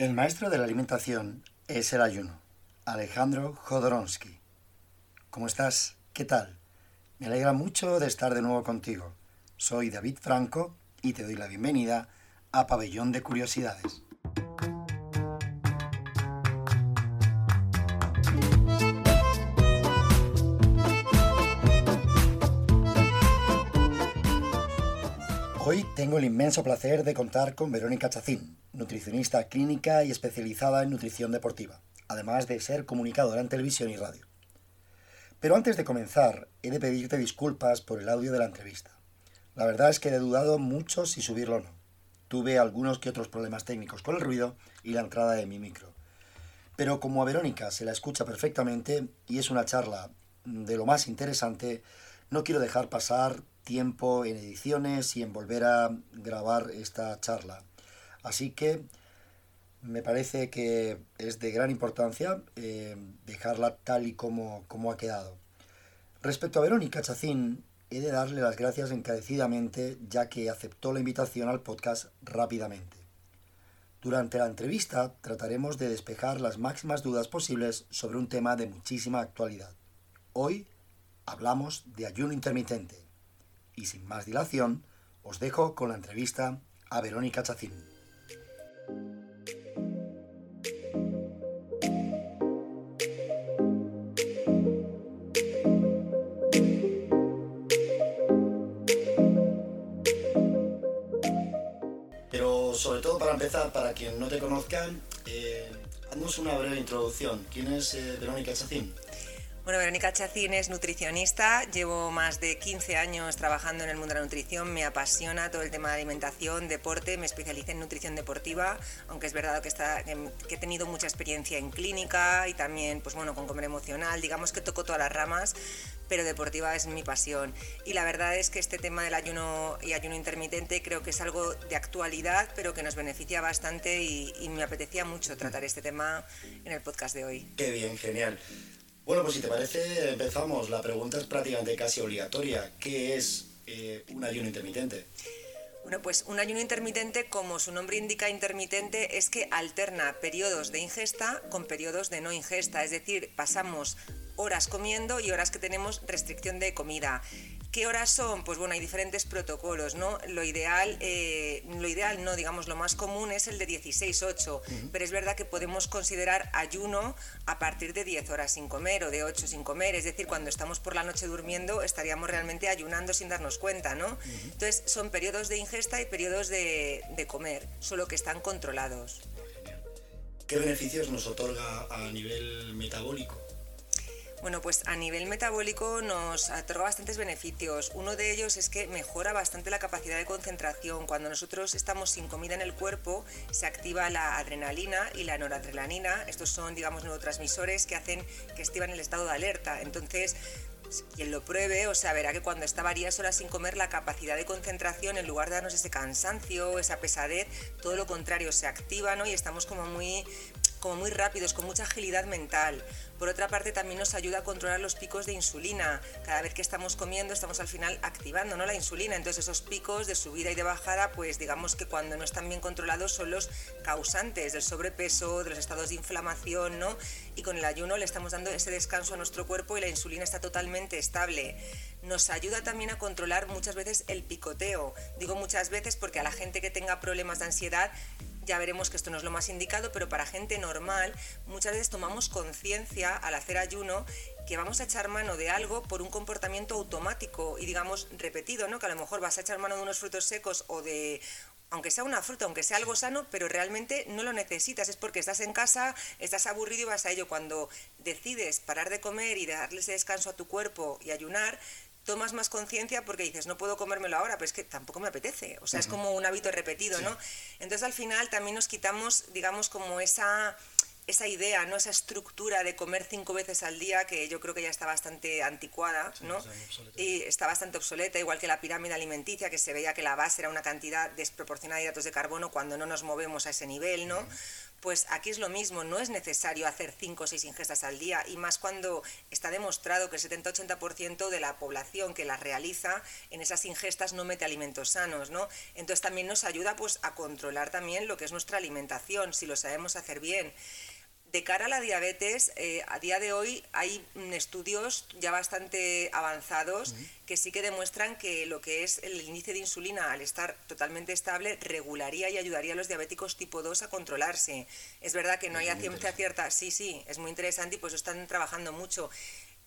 El maestro de la alimentación es el ayuno, Alejandro Jodorowsky. ¿Cómo estás? ¿Qué tal? Me alegra mucho de estar de nuevo contigo. Soy David Franco y te doy la bienvenida a Pabellón de Curiosidades. Tengo el inmenso placer de contar con Verónica Chacín, nutricionista clínica y especializada en nutrición deportiva, además de ser comunicadora en televisión y radio. Pero antes de comenzar, he de pedirte disculpas por el audio de la entrevista. La verdad es que he dudado mucho si subirlo o no. Tuve algunos que otros problemas técnicos con el ruido y la entrada de mi micro. Pero como a Verónica se la escucha perfectamente y es una charla de lo más interesante, no quiero dejar pasar tiempo en ediciones y en volver a grabar esta charla. Así que me parece que es de gran importancia eh, dejarla tal y como, como ha quedado. Respecto a Verónica Chacín, he de darle las gracias encarecidamente ya que aceptó la invitación al podcast rápidamente. Durante la entrevista trataremos de despejar las máximas dudas posibles sobre un tema de muchísima actualidad. Hoy hablamos de ayuno intermitente. Y sin más dilación, os dejo con la entrevista a Verónica Chacín. Pero sobre todo para empezar, para quien no te conozcan, eh, haznos una breve introducción. ¿Quién es eh, Verónica Chacín? Bueno, Verónica Chacín es nutricionista, llevo más de 15 años trabajando en el mundo de la nutrición, me apasiona todo el tema de alimentación, deporte, me especialicé en nutrición deportiva, aunque es verdad que, he tenido mucha experiencia en clínica y también pues bueno, con comer emocional, digamos que toco todas las ramas, pero deportiva es mi pasión. Y la verdad es que este tema del ayuno y ayuno intermitente creo que es algo de actualidad, pero que nos beneficia bastante y, y me apetecía mucho tratar este tema en el podcast de hoy. Qué bien, genial. Bueno, pues si te parece, empezamos. La pregunta es prácticamente casi obligatoria. ¿Qué es eh, un ayuno intermitente? Bueno, pues un ayuno intermitente, como su nombre indica intermitente, es que alterna periodos de ingesta con periodos de no ingesta, es decir, pasamos horas comiendo y horas que tenemos restricción de comida. ¿Qué horas son? Pues bueno, hay diferentes protocolos, ¿no? Lo ideal, eh, lo ideal no, digamos, lo más común es el de 16-8, pero es verdad que podemos considerar ayuno a partir de 10 horas sin comer o de 8 sin comer, es decir, cuando estamos por la noche durmiendo estaríamos realmente ayunando sin darnos cuenta, ¿no? Entonces son periodos de ingesta y periodos de, de comer, solo que están controlados. ¿Qué beneficios nos otorga a nivel metabólico? Bueno, pues a nivel metabólico nos otorga bastantes beneficios. Uno de ellos es que mejora bastante la capacidad de concentración. Cuando nosotros estamos sin comida en el cuerpo, se activa la adrenalina y la noradrenalina. Estos son, digamos, neurotransmisores que hacen que activan el estado de alerta. Entonces, quien lo pruebe, o sea, verá que cuando está varias horas sin comer, la capacidad de concentración, en lugar de darnos ese cansancio, esa pesadez, todo lo contrario, se activa, ¿no? Y estamos como muy, como muy rápidos, con mucha agilidad mental. Por otra parte, también nos ayuda a controlar los picos de insulina. Cada vez que estamos comiendo, estamos al final activando ¿no? la insulina. Entonces, esos picos de subida y de bajada, pues digamos que cuando no están bien controlados son los causantes del sobrepeso, de los estados de inflamación, ¿no? Y con el ayuno le estamos dando ese descanso a nuestro cuerpo y la insulina está totalmente estable. Nos ayuda también a controlar muchas veces el picoteo. Digo muchas veces porque a la gente que tenga problemas de ansiedad ya veremos que esto no es lo más indicado, pero para gente normal muchas veces tomamos conciencia al hacer ayuno que vamos a echar mano de algo por un comportamiento automático y digamos repetido, ¿no? Que a lo mejor vas a echar mano de unos frutos secos o de aunque sea una fruta, aunque sea algo sano, pero realmente no lo necesitas, es porque estás en casa, estás aburrido y vas a ello. Cuando decides parar de comer y darle ese descanso a tu cuerpo y ayunar, tomas más conciencia porque dices, no puedo comérmelo ahora, pero es que tampoco me apetece. O sea, es como un hábito repetido, ¿no? Entonces al final también nos quitamos, digamos, como esa esa idea, ¿no? esa estructura de comer cinco veces al día, que yo creo que ya está bastante anticuada, ¿no? y está bastante obsoleta, igual que la pirámide alimenticia, que se veía que la base era una cantidad desproporcionada de hidratos de carbono cuando no nos movemos a ese nivel, ¿no? Pues aquí es lo mismo, no es necesario hacer 5 o 6 ingestas al día y más cuando está demostrado que el 70-80% de la población que las realiza en esas ingestas no mete alimentos sanos, ¿no? Entonces también nos ayuda pues a controlar también lo que es nuestra alimentación, si lo sabemos hacer bien. De cara a la diabetes, eh, a día de hoy hay mm, estudios ya bastante avanzados que sí que demuestran que lo que es el índice de insulina, al estar totalmente estable, regularía y ayudaría a los diabéticos tipo 2 a controlarse. Es verdad que no hay ciencia cierta, sí, sí, es muy interesante y pues están trabajando mucho.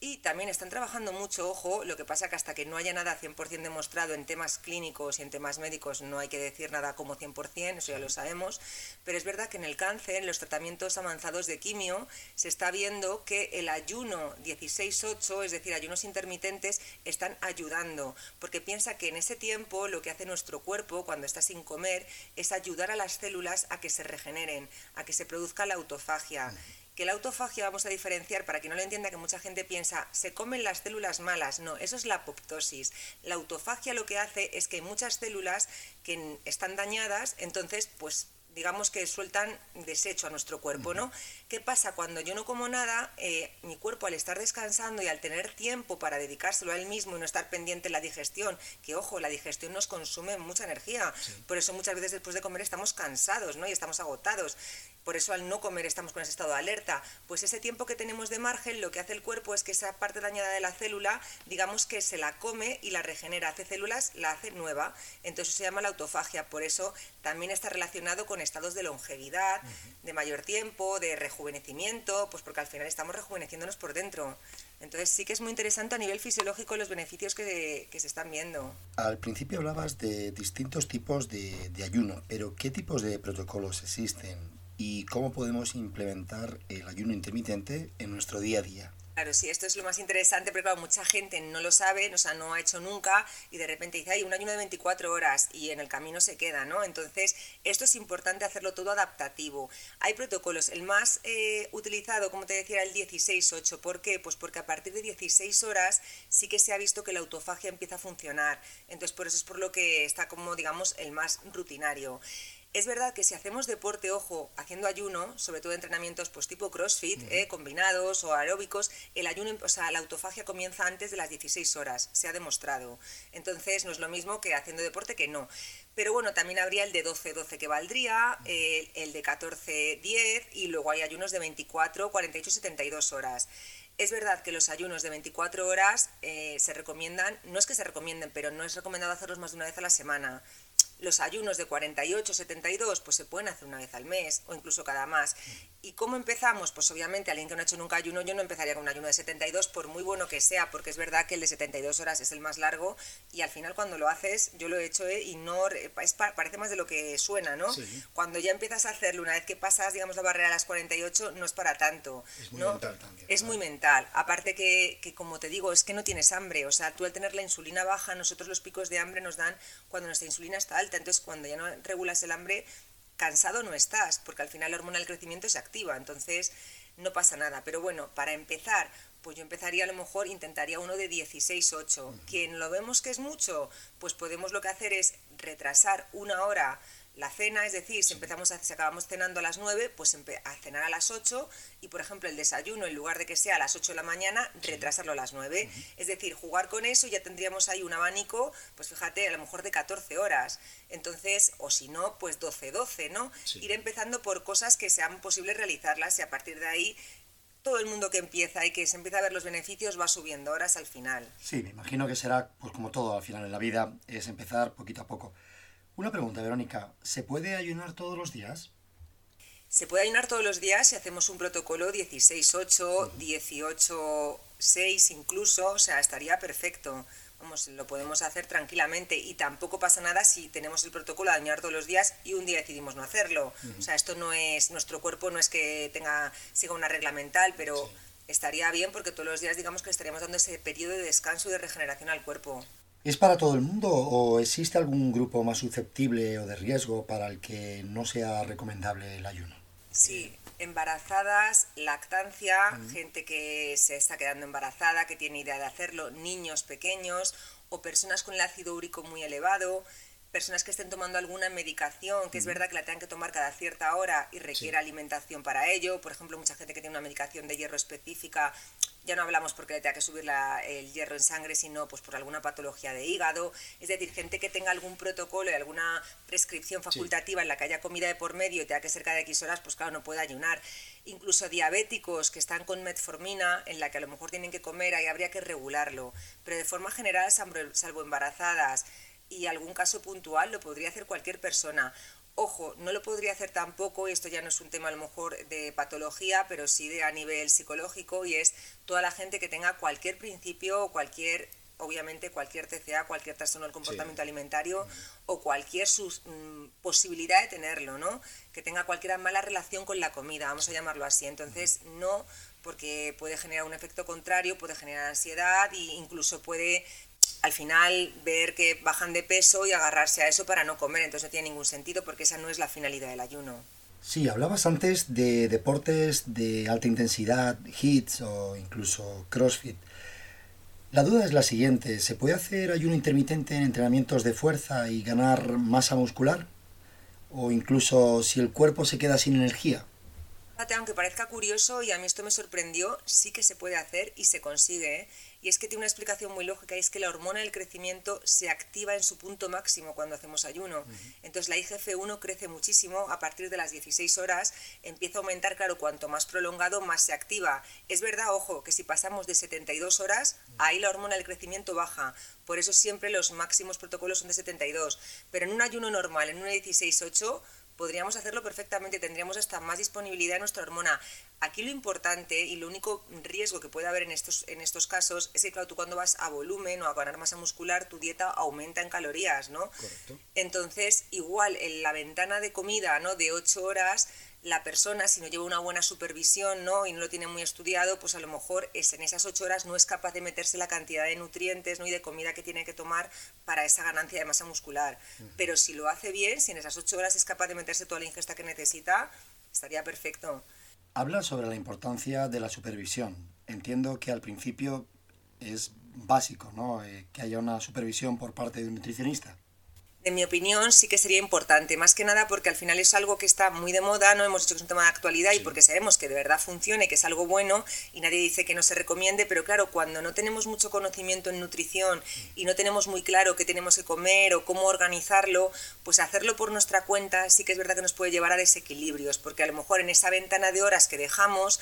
Y también están trabajando mucho, ojo, lo que pasa que hasta que no haya nada 100% demostrado en temas clínicos y en temas médicos no hay que decir nada como 100%, eso ya lo sabemos, pero es verdad que en el cáncer, en los tratamientos avanzados de quimio, se está viendo que el ayuno 16-8, es decir, ayunos intermitentes, están ayudando, porque piensa que en ese tiempo lo que hace nuestro cuerpo cuando está sin comer es ayudar a las células a que se regeneren, a que se produzca la autofagia que la autofagia vamos a diferenciar para que no lo entienda que mucha gente piensa se comen las células malas, no, eso es la apoptosis. La autofagia lo que hace es que hay muchas células que están dañadas, entonces pues digamos que sueltan desecho a nuestro cuerpo, ¿no? ¿Qué pasa cuando yo no como nada? Eh, mi cuerpo al estar descansando y al tener tiempo para dedicárselo a él mismo y no estar pendiente de la digestión, que ojo, la digestión nos consume mucha energía, por eso muchas veces después de comer estamos cansados, ¿no? Y estamos agotados por eso al no comer estamos con ese estado de alerta, pues ese tiempo que tenemos de margen lo que hace el cuerpo es que esa parte dañada de la célula, digamos que se la come y la regenera, hace células, la hace nueva, entonces se llama la autofagia, por eso también está relacionado con estados de longevidad, de mayor tiempo, de rejuvenecimiento, pues porque al final estamos rejuveneciéndonos por dentro. Entonces sí que es muy interesante a nivel fisiológico los beneficios que, se están viendo. Al principio hablabas de distintos tipos de, de ayuno, pero ¿qué tipos de protocolos existen? Y cómo podemos implementar el ayuno intermitente en nuestro día a día. Claro, sí, esto es lo más interesante, pero claro, mucha gente no lo sabe, o sea, no ha hecho nunca y de repente dice, hay un ayuno de 24 horas y en el camino se queda, ¿no? Entonces, esto es importante hacerlo todo adaptativo. Hay protocolos, el más eh, utilizado, como te decía, el 16-8. ¿Por qué? Pues porque a partir de 16 horas sí que se ha visto que la autofagia empieza a funcionar. Entonces, por eso es por lo que está como, digamos, el más rutinario. Es verdad que si hacemos deporte, ojo, haciendo ayuno, sobre todo entrenamientos pues tipo CrossFit, eh, combinados o aeróbicos, el ayuno, o sea, la autofagia comienza antes de las 16 horas, se ha demostrado. Entonces no es lo mismo que haciendo deporte que no. Pero bueno, también habría el de 12-12 que valdría, el, de 14-10 y luego hay ayunos de 24, 48, 72 horas. Es verdad que los ayunos de 24 horas eh, se recomiendan, no es que se recomienden, pero no es recomendado hacerlos más de una vez a la semana. Los ayunos de 48, 72, pues se pueden hacer una vez al mes o incluso cada más. ¿Y cómo empezamos? Pues obviamente alguien que no ha hecho nunca ayuno, yo no empezaría con un ayuno de 72 por muy bueno que sea, porque es verdad que el de 72 horas es el más largo y al final cuando lo haces, yo lo he hecho ¿eh? y no, es, parece más de lo que suena, ¿no? Cuando ya empiezas a hacerlo, una vez que pasas, digamos, la barrera a las 48, no es para tanto. Es muy mental también. Es muy mental. Aparte que, que, como te digo, es que no tienes hambre, o sea, tú al tener la insulina baja, nosotros los picos de hambre nos dan cuando nuestra insulina está alta, entonces cuando ya no regulas el hambre, cansado no estás, porque al final la hormona del crecimiento se activa, entonces no pasa nada. Pero bueno, para empezar, pues yo empezaría a lo mejor, intentaría uno de 16-8. Quien lo vemos que es mucho, pues podemos lo que hacer es retrasar una hora la cena, es decir, si empezamos a, si acabamos cenando a las 9, pues a cenar a las 8 y por ejemplo el desayuno en lugar de que sea a las 8 de la mañana, retrasarlo a las 9. Es decir, jugar con eso ya tendríamos ahí un abanico, pues fíjate, a lo mejor de 14 horas. Entonces, o si no, pues 12-12, ¿no? Ir empezando por cosas que sean posibles realizarlas y a partir de ahí todo el mundo que empieza y que se empieza a ver los beneficios va subiendo horas al final. Sí, me imagino que será pues como todo al final en la vida, es empezar poquito a poco. Una pregunta, Verónica, ¿se puede ayunar todos los días? Se puede ayunar todos los días si hacemos un protocolo 16-8, 18-6 incluso, o sea, estaría perfecto. Vamos, lo podemos hacer tranquilamente y tampoco pasa nada si tenemos el protocolo de ayunar todos los días y un día decidimos no hacerlo. O sea, esto no es, nuestro cuerpo no es que tenga, siga una regla mental, pero estaría bien porque todos los días digamos que estaríamos dando ese periodo de descanso y de regeneración al cuerpo. ¿Es para todo el mundo o existe algún grupo más susceptible o de riesgo para el que no sea recomendable el ayuno? Sí, embarazadas, lactancia, gente que se está quedando embarazada, que tiene idea de hacerlo, niños pequeños o personas con el ácido úrico muy elevado, personas que estén tomando alguna medicación, que es verdad que la tengan que tomar cada cierta hora y requiere alimentación para ello. Por ejemplo, mucha gente que tiene una medicación de hierro específica, ya no hablamos porque le tenga que subir el hierro en sangre, sino pues por alguna patología de hígado. Es decir, gente que tenga algún protocolo y alguna prescripción facultativa en la que haya comida de por medio y tenga que ser cada X horas, pues claro, no puede ayunar. Incluso diabéticos que están con metformina, en la que a lo mejor tienen que comer, ahí habría que regularlo. Pero de forma general, salvo embarazadas, y algún caso puntual lo podría hacer cualquier persona. Ojo, no lo podría hacer tampoco, y esto ya no es un tema a lo mejor de patología, pero sí de a nivel psicológico, y es toda la gente que tenga cualquier principio o cualquier, obviamente cualquier TCA, cualquier trastorno del comportamiento alimentario o cualquier mm, posibilidad de tenerlo, ¿no? Que tenga cualquier mala relación con la comida, vamos a llamarlo así. Entonces, no, porque puede generar un efecto contrario, puede generar ansiedad e incluso puede al final ver que bajan de peso y agarrarse a eso para no comer, entonces no tiene ningún sentido porque esa no es la finalidad del ayuno. Sí, hablabas antes de deportes de alta intensidad, hits o incluso CrossFit. La duda es la siguiente, ¿se puede hacer ayuno intermitente en entrenamientos de fuerza y ganar masa muscular? ¿O incluso si el cuerpo se queda sin energía? Aunque parezca curioso y a mí esto me sorprendió, sí que se puede hacer y se consigue. ¿eh? Y es que tiene una explicación muy lógica y es que la hormona del crecimiento se activa en su punto máximo cuando hacemos ayuno. Entonces la IGF-1 crece muchísimo a partir de las 16 horas, empieza a aumentar, claro, cuanto más prolongado, más se activa. Es verdad, ojo, que si pasamos de 72 horas, ahí la hormona del crecimiento baja. Por eso siempre los máximos protocolos son de 72. Pero en un ayuno normal, en una 16-8, podríamos hacerlo perfectamente, tendríamos hasta más disponibilidad de nuestra hormona. Aquí lo importante y lo único riesgo que puede haber en estos, en estos casos es que, claro, tú cuando vas a volumen o a ganar masa muscular, tu dieta aumenta en calorías, ¿no? Correcto. Entonces, igual en la ventana de comida, ¿no? De 8 horas, la persona, si no lleva una buena supervisión ¿no? y no lo tiene muy estudiado, pues a lo mejor es, en esas ocho horas no es capaz de meterse la cantidad de nutrientes ¿no? y de comida que tiene que tomar para esa ganancia de masa muscular. Pero si lo hace bien, si en esas ocho horas es capaz de meterse toda la ingesta que necesita, estaría perfecto. Habla sobre la importancia de la supervisión. Entiendo que al principio es básico ¿no? Eh, que haya una supervisión por parte de un nutricionista en mi opinión, sí que sería importante, más que nada porque al final es algo que está muy de moda, no hemos dicho que es un tema de actualidad y porque sabemos que de verdad funcione, que es algo bueno y nadie dice que no se recomiende, pero claro, cuando no tenemos mucho conocimiento en nutrición y no tenemos muy claro qué tenemos que comer o cómo organizarlo, pues hacerlo por nuestra cuenta sí que es verdad que nos puede llevar a desequilibrios, porque a lo mejor en esa ventana de horas que dejamos,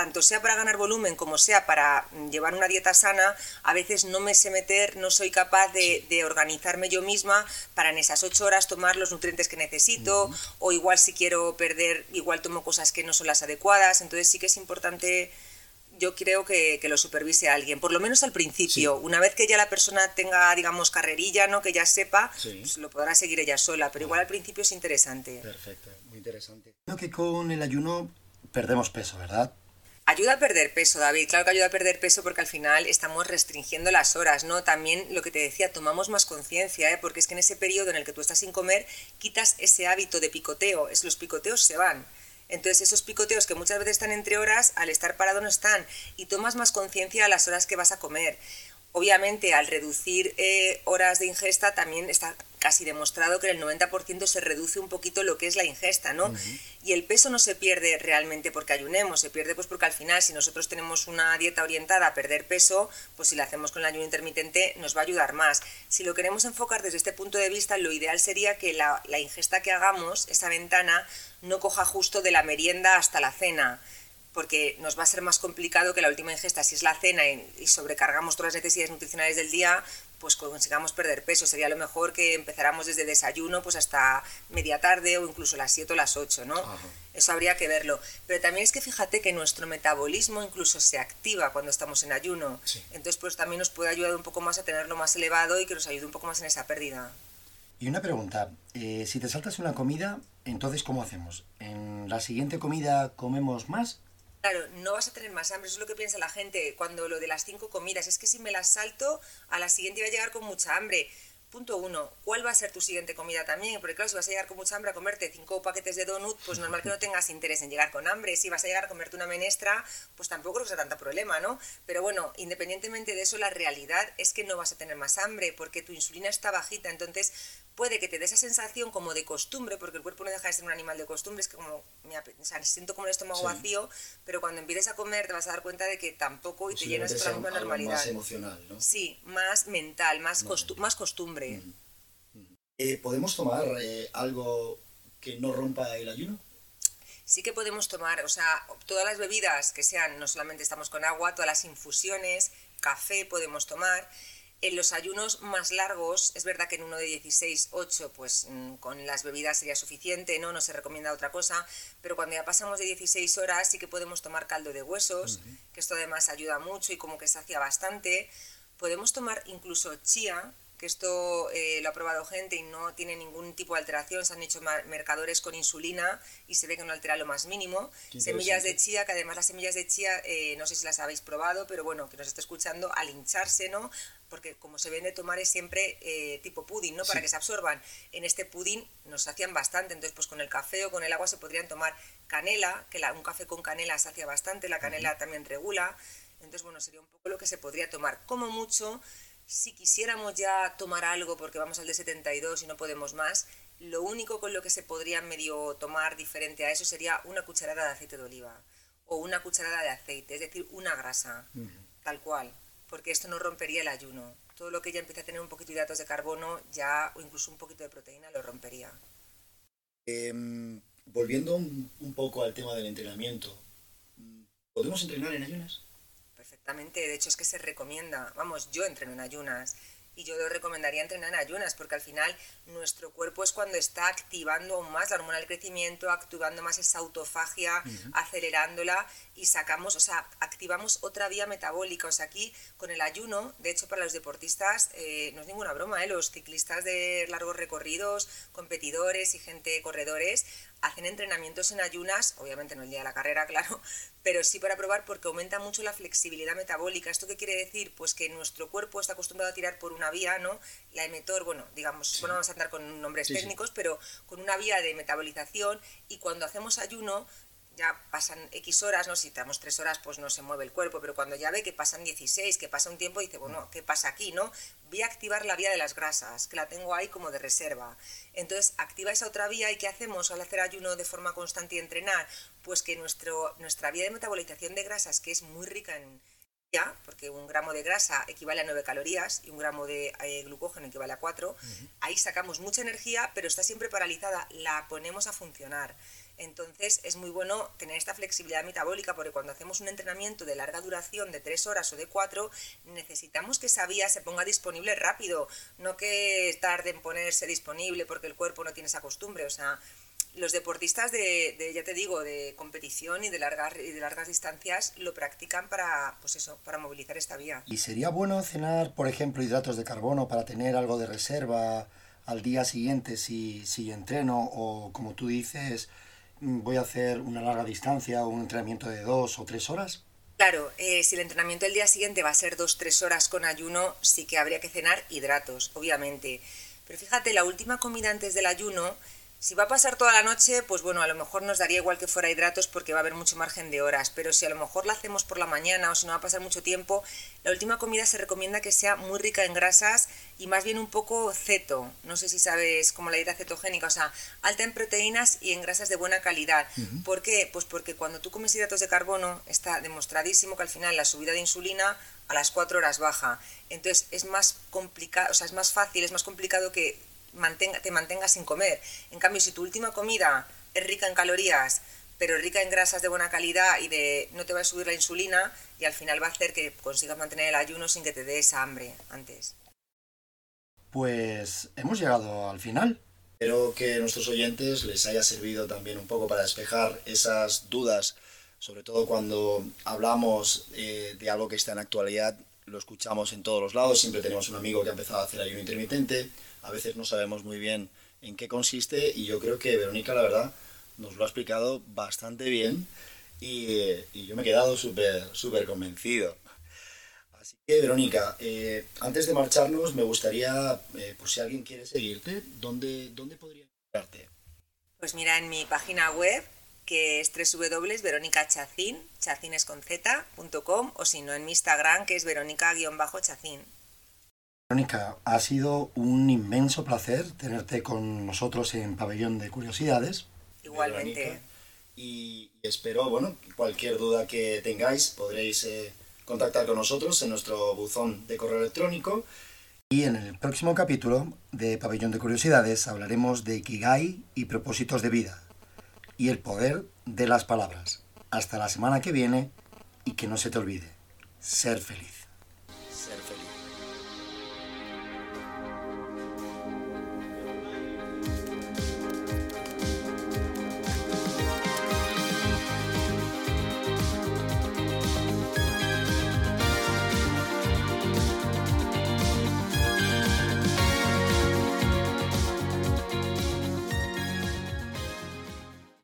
tanto sea para ganar volumen como sea para llevar una dieta sana, a veces no me sé meter, no soy capaz de, organizarme yo misma para en esas ocho horas tomar los nutrientes que necesito, o igual si quiero perder, igual tomo cosas que no son las adecuadas, entonces sí que es importante yo creo que, lo supervise alguien, por lo menos al principio. Una vez que ya la persona tenga, digamos, carrerilla, ¿no? que ya sepa, pues lo podrá seguir ella sola, pero igual al principio es interesante. Perfecto, muy interesante. Creo que con el ayuno perdemos peso, ¿verdad? Ayuda a perder peso, David. Claro que ayuda a perder peso porque al final estamos restringiendo las horas, ¿no? También lo que te decía, tomamos más conciencia, ¿eh? Porque es que en ese periodo en el que tú estás sin comer, quitas ese hábito de picoteo. Es, los picoteos se van. Entonces esos picoteos que muchas veces están entre horas, al estar parado no están. Y tomas más conciencia a las horas que vas a comer. Obviamente, al reducir eh, horas de ingesta, también está casi demostrado que en el 90% se reduce un poquito lo que es la ingesta, ¿no? Y el peso no se pierde realmente porque ayunemos, se pierde pues porque al final, si nosotros tenemos una dieta orientada a perder peso, pues si la hacemos con el ayuno intermitente nos va a ayudar más. Si lo queremos enfocar desde este punto de vista, lo ideal sería que la, la ingesta que hagamos, esa ventana, no coja justo de la merienda hasta la cena porque nos va a ser más complicado que la última ingesta, si es la cena y, sobrecargamos todas las necesidades nutricionales del día, pues consigamos perder peso. Sería lo mejor que empezáramos desde desayuno pues hasta media tarde o incluso las 7 o las 8, ¿no? Eso habría que verlo. Pero también es que fíjate que nuestro metabolismo incluso se activa cuando estamos en ayuno. Entonces pues también nos puede ayudar un poco más a tenerlo más elevado y que nos ayude un poco más en esa pérdida. Y una pregunta, eh, si te saltas una comida, entonces ¿cómo hacemos? ¿En la siguiente comida comemos más Claro, no vas a tener más hambre, eso es lo que piensa la gente cuando lo de las cinco comidas, es que si me las salto, a la siguiente iba a llegar con mucha hambre. Punto uno, ¿cuál va a ser tu siguiente comida también? Porque claro, si vas a llegar con mucha hambre a comerte cinco paquetes de donut, pues normal que no tengas interés en llegar con hambre. Si vas a llegar a comerte una menestra, pues tampoco creo que sea tanto problema, ¿no? Pero bueno, independientemente de eso, la realidad es que no vas a tener más hambre porque tu insulina está bajita, entonces puede que te dé esa sensación como de costumbre, porque el cuerpo no deja de ser un animal de costumbre, es que como, o sea, siento como el estómago vacío, pero cuando empieces a comer te vas a dar cuenta de que tampoco y te llenas de la misma normalidad. Más emocional, ¿no? Sí, más mental, más, más costumbre. Eh, ¿Podemos tomar eh, algo que no rompa el ayuno? sí que podemos tomar, o sea, todas las bebidas que sean, no solamente estamos con agua, todas las infusiones, café podemos tomar, en los ayunos más largos, es verdad que en uno de 16, 8, pues mm, con las bebidas sería suficiente, ¿no? No se recomienda otra cosa, pero cuando ya pasamos de 16 horas sí que podemos tomar caldo de huesos, que esto además ayuda mucho y como que sacia bastante. Podemos tomar incluso chía, que esto eh, lo ha probado gente y no tiene ningún tipo de alteración. Se han hecho mercadores con insulina y se ve que no altera lo más mínimo. Semillas de chía, que además las semillas de chía, eh, no sé si las habéis probado, pero bueno, que nos esté escuchando, al hincharse, ¿no? Porque como se vende tomar es siempre eh, tipo pudding, ¿no? Para que se absorban. En este pudding nos hacían bastante, entonces pues con el café o con el agua se podrían tomar canela, que un café con canela sacia bastante, la canela también regula. Entonces, bueno, sería un poco lo que se podría tomar. Como mucho, si quisiéramos ya tomar algo porque vamos al de 72 y no podemos más, lo único con lo que se podría medio tomar diferente a eso sería una cucharada de aceite de oliva o una cucharada de aceite, es decir, una grasa, tal cual, porque esto no rompería el ayuno. Todo lo que ya empieza a tener un poquito de hidratos de carbono ya o incluso un poquito de proteína lo rompería. Em, volviendo un poco al tema del entrenamiento, ¿podemos entrenar en ayunas? De hecho es que se recomienda, vamos, yo entreno en ayunas y yo lo recomendaría entrenar en ayunas porque al final nuestro cuerpo es cuando está activando aún más la hormona del crecimiento, activando más esa autofagia, acelerándola y sacamos, o sea, activamos otra vía metabólica. O sea, aquí con el ayuno, de hecho para los deportistas eh, no es ninguna broma, ¿eh? los ciclistas de largos recorridos, competidores y gente corredores, hacen entrenamientos en ayunas, obviamente no el día de la carrera, claro, pero sí para probar porque aumenta mucho la flexibilidad metabólica. ¿Esto qué quiere decir? Pues que nuestro cuerpo está acostumbrado a tirar por una vía, ¿no? La emetor, bueno, digamos, bueno, vamos a andar con nombres técnicos, pero con una vía de metabolización y cuando hacemos ayuno ya pasan X horas, ¿no? Si estamos tres horas, pues no se mueve el cuerpo, pero cuando ya ve que pasan 16, que pasa un tiempo, dice, bueno, ¿qué pasa aquí, no? Voy a activar la vía de las grasas, que la tengo ahí como de reserva. Entonces, activa esa otra vía y ¿qué hacemos al hacer ayuno de forma constante y entrenar? Pues que nuestro, nuestra vía de metabolización de grasas, que es muy rica en, porque un gramo de grasa equivale a 9 calorías y un gramo de eh, glucógeno equivale a 4, ahí sacamos mucha energía, pero está siempre paralizada, la ponemos a funcionar. Entonces es muy bueno tener esta flexibilidad metabólica porque cuando hacemos un entrenamiento de larga duración de tres horas o de cuatro, necesitamos que esa vía se ponga disponible rápido, no que tarde en ponerse disponible porque el cuerpo no tiene esa costumbre. O sea, los deportistas de, ya te digo, de competición y de largas y de largas distancias lo practican para, pues eso, para movilizar esta vía. ¿Y sería bueno cenar, por ejemplo, hidratos de carbono para tener algo de reserva al día siguiente si, si entreno o como tú dices, voy a hacer una larga distancia o un entrenamiento de dos o tres horas? Claro, eh, si el entrenamiento del día siguiente va a ser dos, tres horas con ayuno, sí que habría que cenar hidratos, obviamente. Pero fíjate, la última comida antes del ayuno si va a pasar toda la noche, pues bueno, a lo mejor nos daría igual que fuera hidratos porque va a haber mucho margen de horas, pero si a lo mejor la hacemos por la mañana o si no va a pasar mucho tiempo, la última comida se recomienda que sea muy rica en grasas y más bien un poco ceto, no sé si sabes como la dieta cetogénica, o sea, alta en proteínas y en grasas de buena calidad. ¿Por qué? Pues porque cuando tú comes hidratos de carbono está demostradísimo que al final la subida de insulina a las 4 horas baja. Entonces es más complicado, o sea, es más fácil, es más complicado que mantenga, te mantengas sin comer. En cambio, si tu última comida es rica en calorías, pero rica en grasas de buena calidad y de no te va a subir la insulina y al final va a hacer que consigas mantener el ayuno sin que te dé esa hambre antes. Pues hemos llegado al final. Espero que a nuestros oyentes les haya servido también un poco para despejar esas dudas, sobre todo cuando hablamos eh, de algo que está en actualidad, lo escuchamos en todos los lados, siempre tenemos un amigo que ha empezado a hacer ayuno intermitente, a veces no sabemos muy bien en qué consiste y yo creo que Verónica, la verdad, nos lo ha explicado bastante bien y, yo me he quedado súper súper convencido. Así que, Verónica, eh, antes de marcharnos, me gustaría, eh, por si alguien quiere seguirte, ¿dónde, dónde podría encontrarte? Pues mira, en mi página web, que es www.veronicachacin, chacinesconz.com, o si no, en mi Instagram, que es verónica-chacin. Verónica, ha sido un inmenso placer tenerte con nosotros en Pabellón de Curiosidades. Igualmente. Verónica, y espero, bueno, cualquier duda que tengáis podréis eh, contactar con nosotros en nuestro buzón de correo electrónico. Y en el próximo capítulo de Pabellón de Curiosidades hablaremos de Kigai y propósitos de vida y el poder de las palabras. Hasta la semana que viene y que no se te olvide, ser feliz.